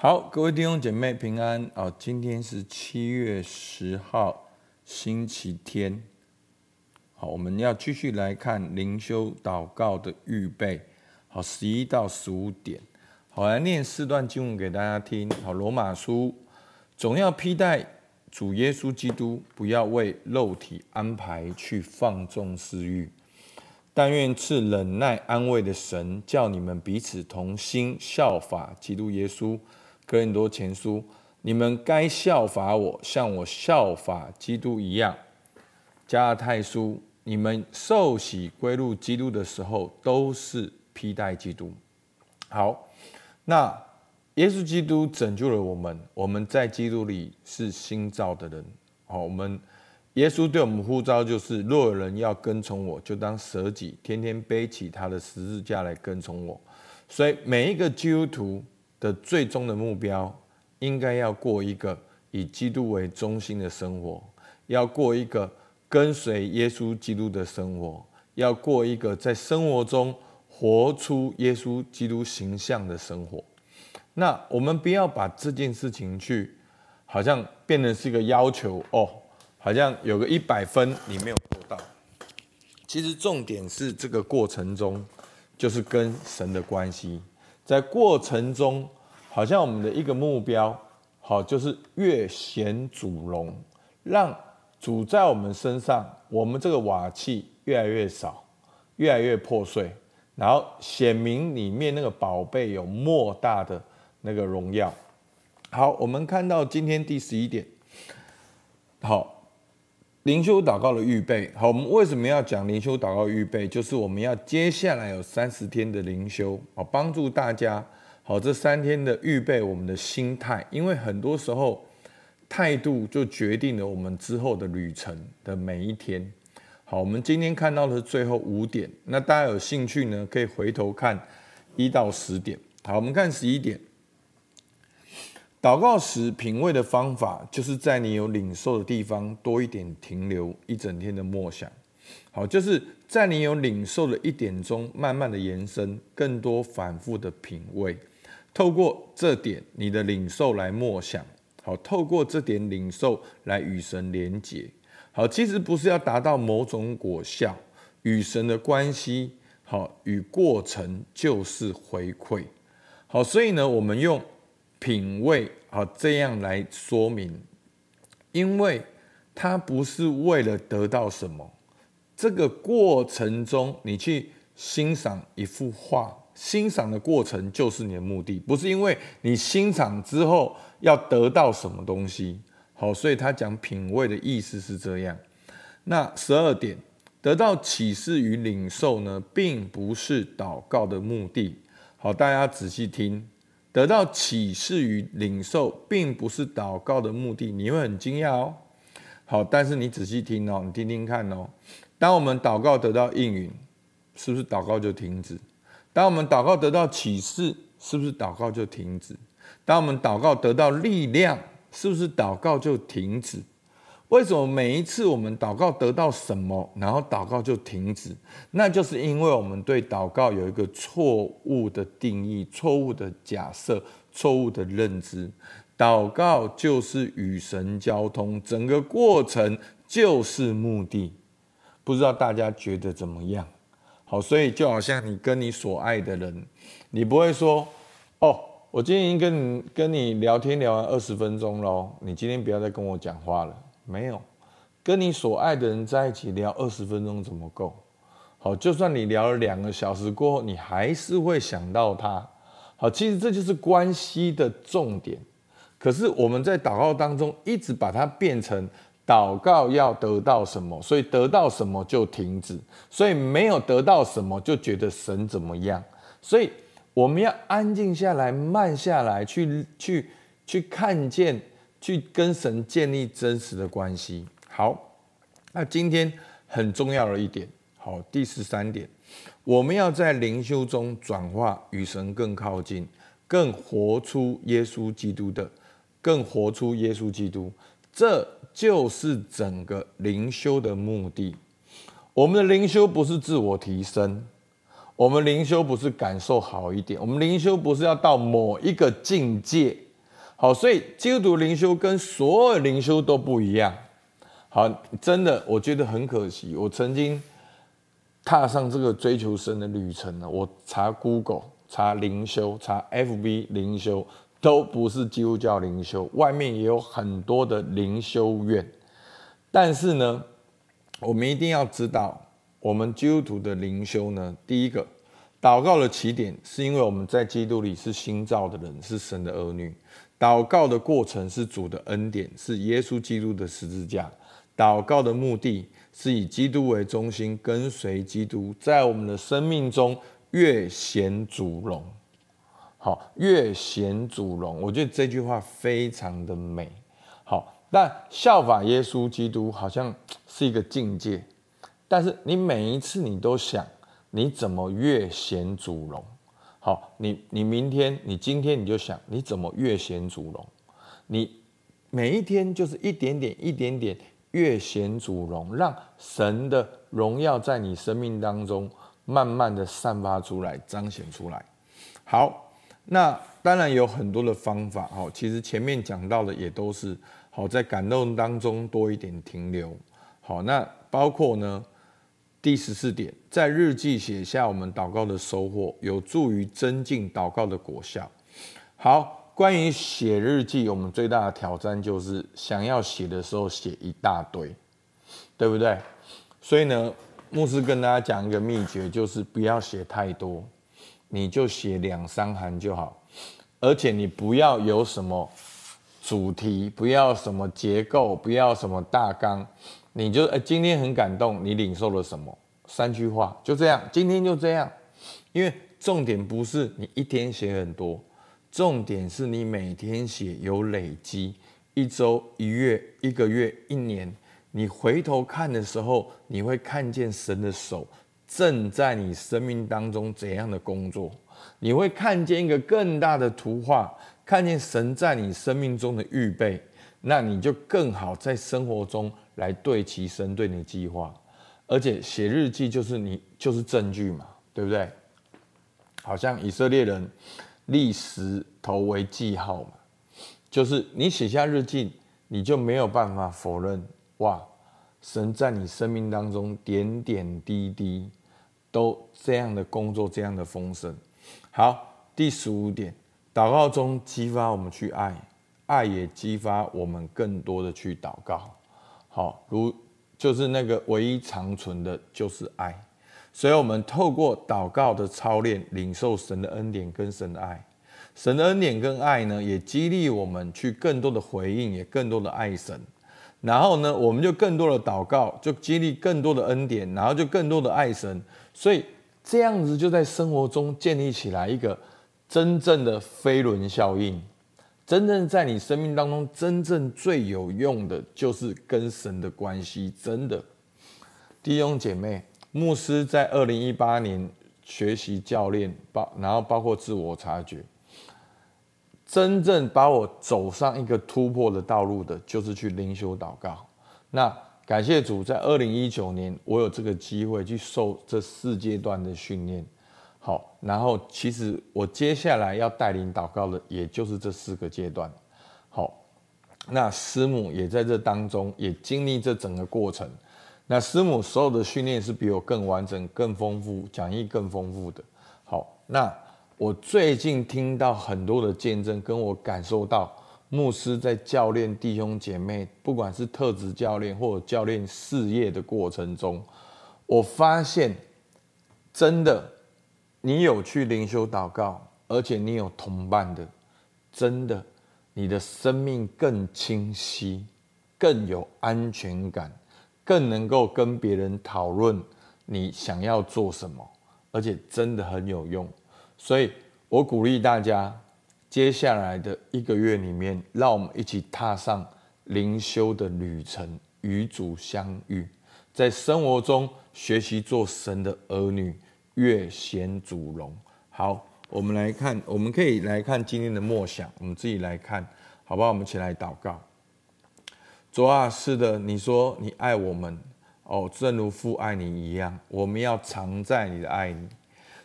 好，各位弟兄姐妹平安哦！今天是七月十号，星期天。好，我们要继续来看灵修祷告的预备。好，十一到十五点。好，来念四段经文给大家听。好，罗马书总要披戴主耶稣基督，不要为肉体安排去放纵私欲，但愿赐忍耐安慰的神，叫你们彼此同心效法基督耶稣。哥林多前书，你们该效法我，像我效法基督一样。加拉太书，你们受洗归入基督的时候，都是披戴基督。好，那耶稣基督拯救了我们，我们在基督里是新造的人。好，我们耶稣对我们呼召就是：若有人要跟从我，就当舍己，天天背起他的十字架来跟从我。所以每一个基督徒。的最终的目标，应该要过一个以基督为中心的生活，要过一个跟随耶稣基督的生活，要过一个在生活中活出耶稣基督形象的生活。那我们不要把这件事情去，好像变成是一个要求哦，好像有个一百分你没有做到。其实重点是这个过程中，就是跟神的关系。在过程中，好像我们的一个目标，好，就是越显主荣，让主在我们身上，我们这个瓦器越来越少，越来越破碎，然后显明里面那个宝贝有莫大的那个荣耀。好，我们看到今天第十一点，好。灵修祷告的预备，好，我们为什么要讲灵修祷告预备？就是我们要接下来有三十天的灵修，好，帮助大家，好，这三天的预备我们的心态，因为很多时候态度就决定了我们之后的旅程的每一天。好，我们今天看到的是最后五点，那大家有兴趣呢，可以回头看一到十点。好，我们看十一点。祷告时品味的方法，就是在你有领受的地方多一点停留一整天的默想。好，就是在你有领受的一点中，慢慢的延伸，更多反复的品味。透过这点你的领受来默想，好，透过这点领受来与神连结。好，其实不是要达到某种果效，与神的关系，好，与过程就是回馈。好，所以呢，我们用。品味，好，这样来说明，因为它不是为了得到什么，这个过程中你去欣赏一幅画，欣赏的过程就是你的目的，不是因为你欣赏之后要得到什么东西，好，所以他讲品味的意思是这样。那十二点，得到启示与领受呢，并不是祷告的目的，好，大家仔细听。得到启示与领受，并不是祷告的目的，你会很惊讶哦。好，但是你仔细听哦，你听听看哦。当我们祷告得到应允，是不是祷告就停止？当我们祷告得到启示，是不是祷告就停止？当我们祷告得到力量，是不是祷告就停止？为什么每一次我们祷告得到什么，然后祷告就停止？那就是因为我们对祷告有一个错误的定义、错误的假设、错误的认知。祷告就是与神交通，整个过程就是目的。不知道大家觉得怎么样？好，所以就好像你跟你所爱的人，你不会说：“哦，我今天已经跟你跟你聊天聊完二十分钟了，你今天不要再跟我讲话了。”没有，跟你所爱的人在一起聊二十分钟怎么够？好，就算你聊了两个小时过后，你还是会想到他。好，其实这就是关系的重点。可是我们在祷告当中一直把它变成祷告要得到什么，所以得到什么就停止，所以没有得到什么就觉得神怎么样。所以我们要安静下来，慢下来，去去去看见。去跟神建立真实的关系。好，那今天很重要的一点，好，第十三点，我们要在灵修中转化，与神更靠近，更活出耶稣基督的，更活出耶稣基督，这就是整个灵修的目的。我们的灵修不是自我提升，我们灵修不是感受好一点，我们灵修不是要到某一个境界。好，所以基督徒灵修跟所有灵修都不一样。好，真的，我觉得很可惜。我曾经踏上这个追求神的旅程呢，我查 Google、查灵修、查 FB 灵修，都不是基督教灵修。外面也有很多的灵修院，但是呢，我们一定要知道，我们基督徒的灵修呢，第一个，祷告的起点是因为我们在基督里是新造的人，是神的儿女。祷告的过程是主的恩典，是耶稣基督的十字架。祷告的目的是以基督为中心，跟随基督，在我们的生命中越显主荣。好，越显主荣，我觉得这句话非常的美。好，但效法耶稣基督好像是一个境界，但是你每一次你都想，你怎么越显主荣？好，你你明天，你今天你就想，你怎么越显主荣？你每一天就是一点点、一点点越显主荣，让神的荣耀在你生命当中慢慢的散发出来、彰显出来。好，那当然有很多的方法。哦，其实前面讲到的也都是好，在感动当中多一点停留。好，那包括呢？第十四点，在日记写下我们祷告的收获，有助于增进祷告的果效。好，关于写日记，我们最大的挑战就是想要写的时候写一大堆，对不对？所以呢，牧师跟大家讲一个秘诀，就是不要写太多，你就写两三行就好，而且你不要有什么主题，不要什么结构，不要什么大纲。你就哎，今天很感动，你领受了什么？三句话，就这样，今天就这样。因为重点不是你一天写很多，重点是你每天写有累积，一周、一月、一个月、一年，你回头看的时候，你会看见神的手正在你生命当中怎样的工作，你会看见一个更大的图画，看见神在你生命中的预备，那你就更好在生活中。来对齐神对你计划，而且写日记就是你就是证据嘛，对不对？好像以色列人立石头为记号嘛，就是你写下日记，你就没有办法否认哇，神在你生命当中点点滴滴都这样的工作，这样的丰盛。好，第十五点，祷告中激发我们去爱，爱也激发我们更多的去祷告。好，如就是那个唯一长存的，就是爱。所以，我们透过祷告的操练，领受神的恩典跟神的爱。神的恩典跟爱呢，也激励我们去更多的回应，也更多的爱神。然后呢，我们就更多的祷告，就激励更多的恩典，然后就更多的爱神。所以，这样子就在生活中建立起来一个真正的飞轮效应。真正在你生命当中，真正最有用的就是跟神的关系。真的，弟兄姐妹，牧师在二零一八年学习教练，包然后包括自我察觉，真正把我走上一个突破的道路的，就是去灵修祷告。那感谢主，在二零一九年，我有这个机会去受这四阶段的训练。好，然后其实我接下来要带领祷告的，也就是这四个阶段。好，那师母也在这当中，也经历这整个过程。那师母所有的训练是比我更完整、更丰富，讲义更丰富的。好，那我最近听到很多的见证，跟我感受到牧师在教练弟兄姐妹，不管是特职教练或教练事业的过程中，我发现真的。你有去灵修祷告，而且你有同伴的，真的，你的生命更清晰，更有安全感，更能够跟别人讨论你想要做什么，而且真的很有用。所以我鼓励大家，接下来的一个月里面，让我们一起踏上灵修的旅程，与主相遇，在生活中学习做神的儿女。越显主荣。好，我们来看，我们可以来看今天的默想，我们自己来看，好不好？我们起来祷告。主啊，是的，你说你爱我们，哦，正如父爱你一样，我们要常在你的爱里。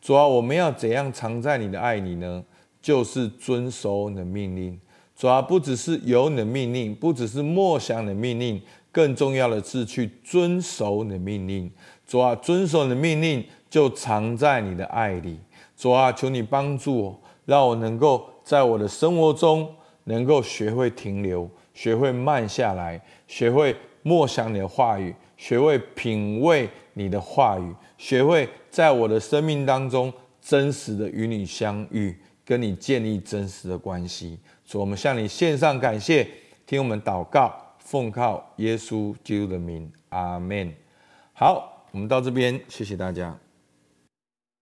主啊，我们要怎样常在你的爱里呢？就是遵守你的命令，主啊，不只是有你的命令，不只是默想你的命令，更重要的是去遵守你的命令。主啊，遵守你的命令就藏在你的爱里。主啊，求你帮助我，让我能够在我的生活中能够学会停留，学会慢下来，学会默想你的话语，学会品味你的话语，学会在我的生命当中真实的与你相遇，跟你建立真实的关系。主，我们向你献上感谢，听我们祷告，奉靠耶稣基督的名，阿门。好，我们到这边，谢谢大家。